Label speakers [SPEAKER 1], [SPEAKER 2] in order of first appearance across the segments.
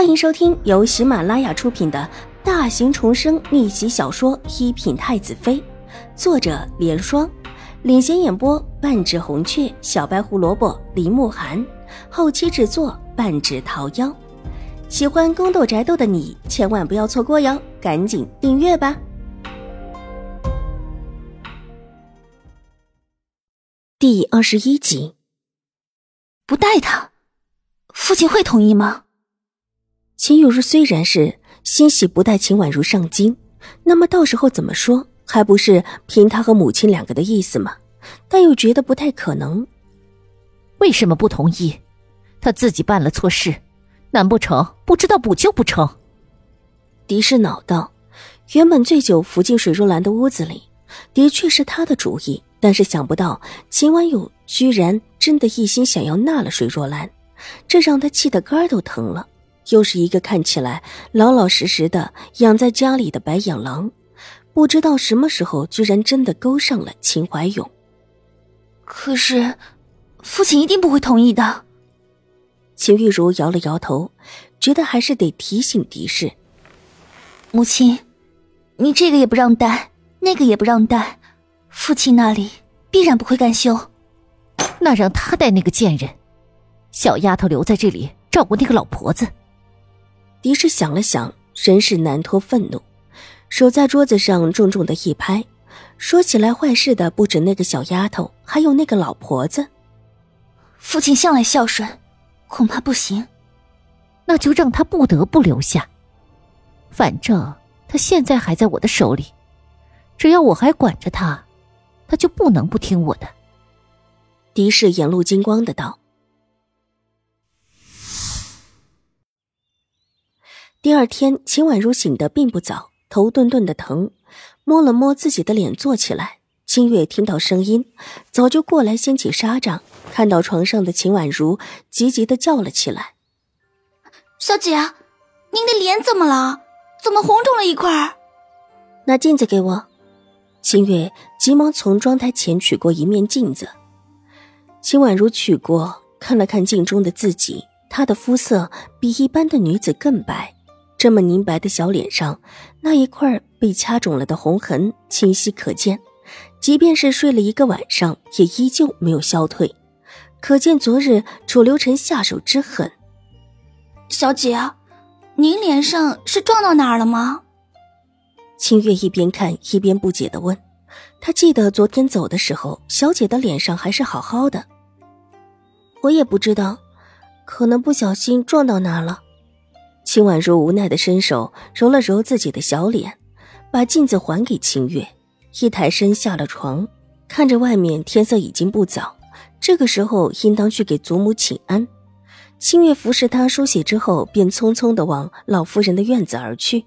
[SPEAKER 1] 欢迎收听由喜马拉雅出品的大型重生逆袭小说《一品太子妃》，作者：莲霜，领衔演播：半指红雀、小白胡萝卜、林慕寒，后期制作：半指桃夭。喜欢宫斗宅斗的你千万不要错过哟，赶紧订阅吧！第二十一集，
[SPEAKER 2] 不带他，父亲会同意吗？
[SPEAKER 1] 秦有如虽然是欣喜不带秦婉如上京，那么到时候怎么说，还不是凭他和母亲两个的意思吗？但又觉得不太可能。
[SPEAKER 2] 为什么不同意？他自己办了错事，难不成不知道补救不成？
[SPEAKER 1] 狄氏恼道：“原本醉酒伏进水若兰的屋子里，的确是他的主意，但是想不到秦婉友居然真的一心想要纳了水若兰，这让他气得肝都疼了。”又是一个看起来老老实实的养在家里的白眼狼，不知道什么时候居然真的勾上了秦怀勇。
[SPEAKER 2] 可是，父亲一定不会同意的。
[SPEAKER 1] 秦玉茹摇了摇头，觉得还是得提醒狄氏：“
[SPEAKER 2] 母亲，你这个也不让带，那个也不让带，父亲那里必然不会甘休。那让他带那个贱人，小丫头留在这里照顾那个老婆子。”
[SPEAKER 1] 狄氏想了想，仍是难脱愤怒，手在桌子上重重的一拍。说起来，坏事的不止那个小丫头，还有那个老婆子。
[SPEAKER 2] 父亲向来孝顺，恐怕不行。那就让他不得不留下。反正他现在还在我的手里，只要我还管着他，他就不能不听我的。
[SPEAKER 1] 狄氏眼露金光的道。第二天，秦婉如醒得并不早，头顿顿的疼，摸了摸自己的脸，坐起来。清月听到声音，早就过来掀起纱帐，看到床上的秦婉如，急急的叫了起来：“
[SPEAKER 3] 小姐，您的脸怎么了？怎么红肿了一块？”
[SPEAKER 1] 拿镜子给我。清月急忙从妆台前取过一面镜子，秦婉如取过，看了看镜中的自己，她的肤色比一般的女子更白。这么凝白的小脸上，那一块被掐肿了的红痕清晰可见，即便是睡了一个晚上，也依旧没有消退，可见昨日楚留臣下手之狠。
[SPEAKER 3] 小姐，您脸上是撞到哪儿了吗？
[SPEAKER 1] 清月一边看一边不解的问。她记得昨天走的时候，小姐的脸上还是好好的。我也不知道，可能不小心撞到哪了。秦婉如无奈的伸手揉了揉自己的小脸，把镜子还给秦月，一抬身下了床，看着外面天色已经不早，这个时候应当去给祖母请安。清月服侍他梳洗之后，便匆匆的往老夫人的院子而去。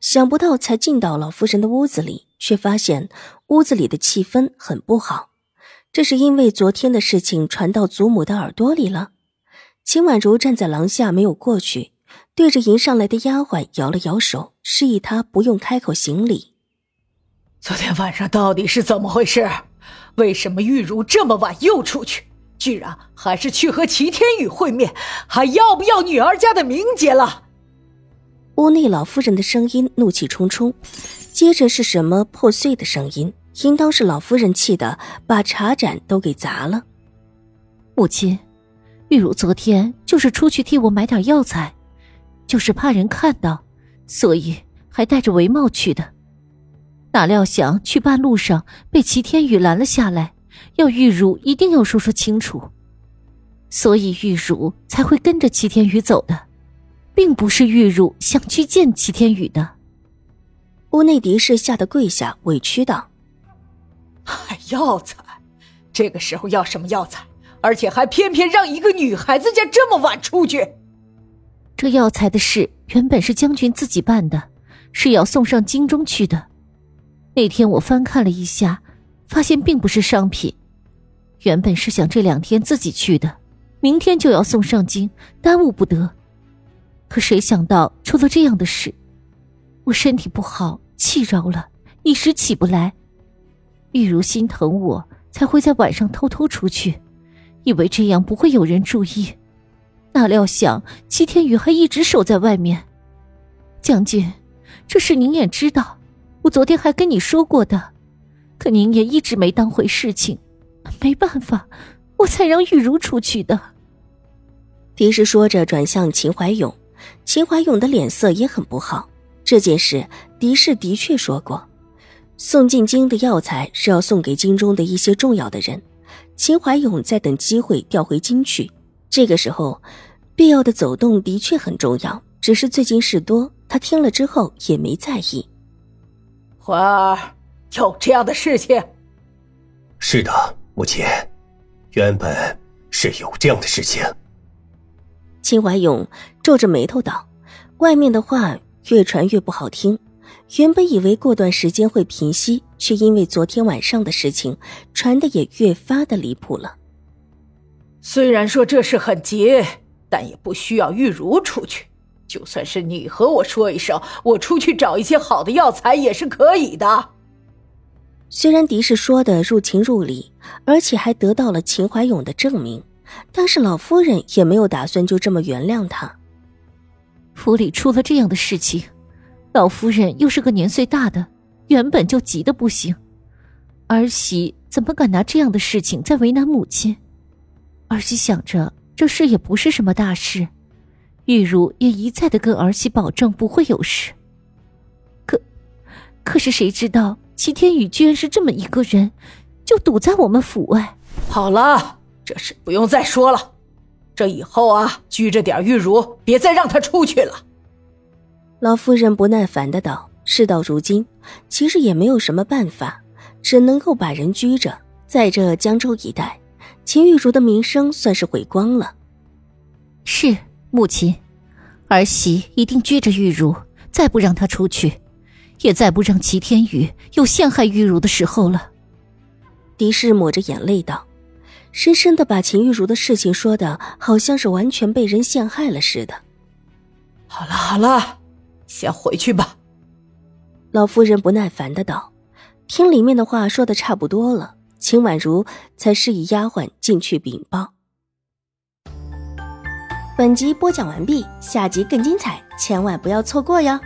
[SPEAKER 1] 想不到才进到老夫人的屋子里，却发现屋子里的气氛很不好。这是因为昨天的事情传到祖母的耳朵里了。秦婉如站在廊下，没有过去。对着迎上来的丫鬟摇了摇手，示意她不用开口行礼。
[SPEAKER 4] 昨天晚上到底是怎么回事？为什么玉茹这么晚又出去？居然还是去和齐天宇会面？还要不要女儿家的名节了？
[SPEAKER 1] 屋内老夫人的声音怒气冲冲，接着是什么破碎的声音？应当是老夫人气的把茶盏都给砸了。
[SPEAKER 2] 母亲，玉茹昨天就是出去替我买点药材。就是怕人看到，所以还戴着围帽去的。哪料想去半路上被齐天宇拦了下来，要玉茹一定要说说清楚，所以玉茹才会跟着齐天宇走的，并不是玉茹想去见齐天宇的。
[SPEAKER 1] 屋内狄氏吓得跪下，委屈道：“
[SPEAKER 4] 药材，这个时候要什么药材？而且还偏偏让一个女孩子家这么晚出去。”
[SPEAKER 2] 这药材的事原本是将军自己办的，是要送上京中去的。那天我翻看了一下，发现并不是商品。原本是想这两天自己去的，明天就要送上京，耽误不得。可谁想到出了这样的事，我身体不好，气着了，一时起不来。玉如心疼我，才会在晚上偷偷出去，以为这样不会有人注意。哪料想齐天宇还一直守在外面。将军，这事您也知道，我昨天还跟你说过的，可您也一直没当回事情，没办法，我才让玉茹出去的。
[SPEAKER 1] 狄氏说着，转向秦怀勇，秦怀勇的脸色也很不好。这件事，狄氏的确说过，送进京的药材是要送给京中的一些重要的人。秦怀勇在等机会调回京去，这个时候，必要的走动的确很重要。只是最近事多，他听了之后也没在意。
[SPEAKER 4] 怀儿，有这样的事情？
[SPEAKER 5] 是的，母亲，原本是有这样的事情。
[SPEAKER 1] 秦怀勇皱着眉头道：“外面的话越传越不好听。原本以为过段时间会平息，却因为昨天晚上的事情，传的也越发的离谱了。
[SPEAKER 4] 虽然说这事很急，但也不需要玉茹出去。”就算是你和我说一声，我出去找一些好的药材也是可以的。
[SPEAKER 1] 虽然狄氏说的入情入理，而且还得到了秦怀勇的证明，但是老夫人也没有打算就这么原谅他。
[SPEAKER 2] 府里出了这样的事情，老夫人又是个年岁大的，原本就急得不行，儿媳怎么敢拿这样的事情在为难母亲？儿媳想着这事也不是什么大事。玉茹也一再的跟儿媳保证不会有事，可，可是谁知道齐天宇居然是这么一个人，就堵在我们府外。
[SPEAKER 4] 好了，这事不用再说了，这以后啊，拘着点玉茹，别再让她出去了。
[SPEAKER 1] 老夫人不耐烦的道：“事到如今，其实也没有什么办法，只能够把人拘着。在这江州一带，秦玉茹的名声算是毁光了。”
[SPEAKER 2] 是。母亲，儿媳一定拘着玉茹，再不让她出去，也再不让齐天宇有陷害玉茹的时候了。
[SPEAKER 1] 狄氏抹着眼泪道，深深的把秦玉茹的事情说的好像是完全被人陷害了似的。
[SPEAKER 4] 好了好了，先回去吧。
[SPEAKER 1] 老夫人不耐烦的道，听里面的话说的差不多了，秦婉如才示意丫鬟进去禀报。本集播讲完毕，下集更精彩，千万不要错过哟。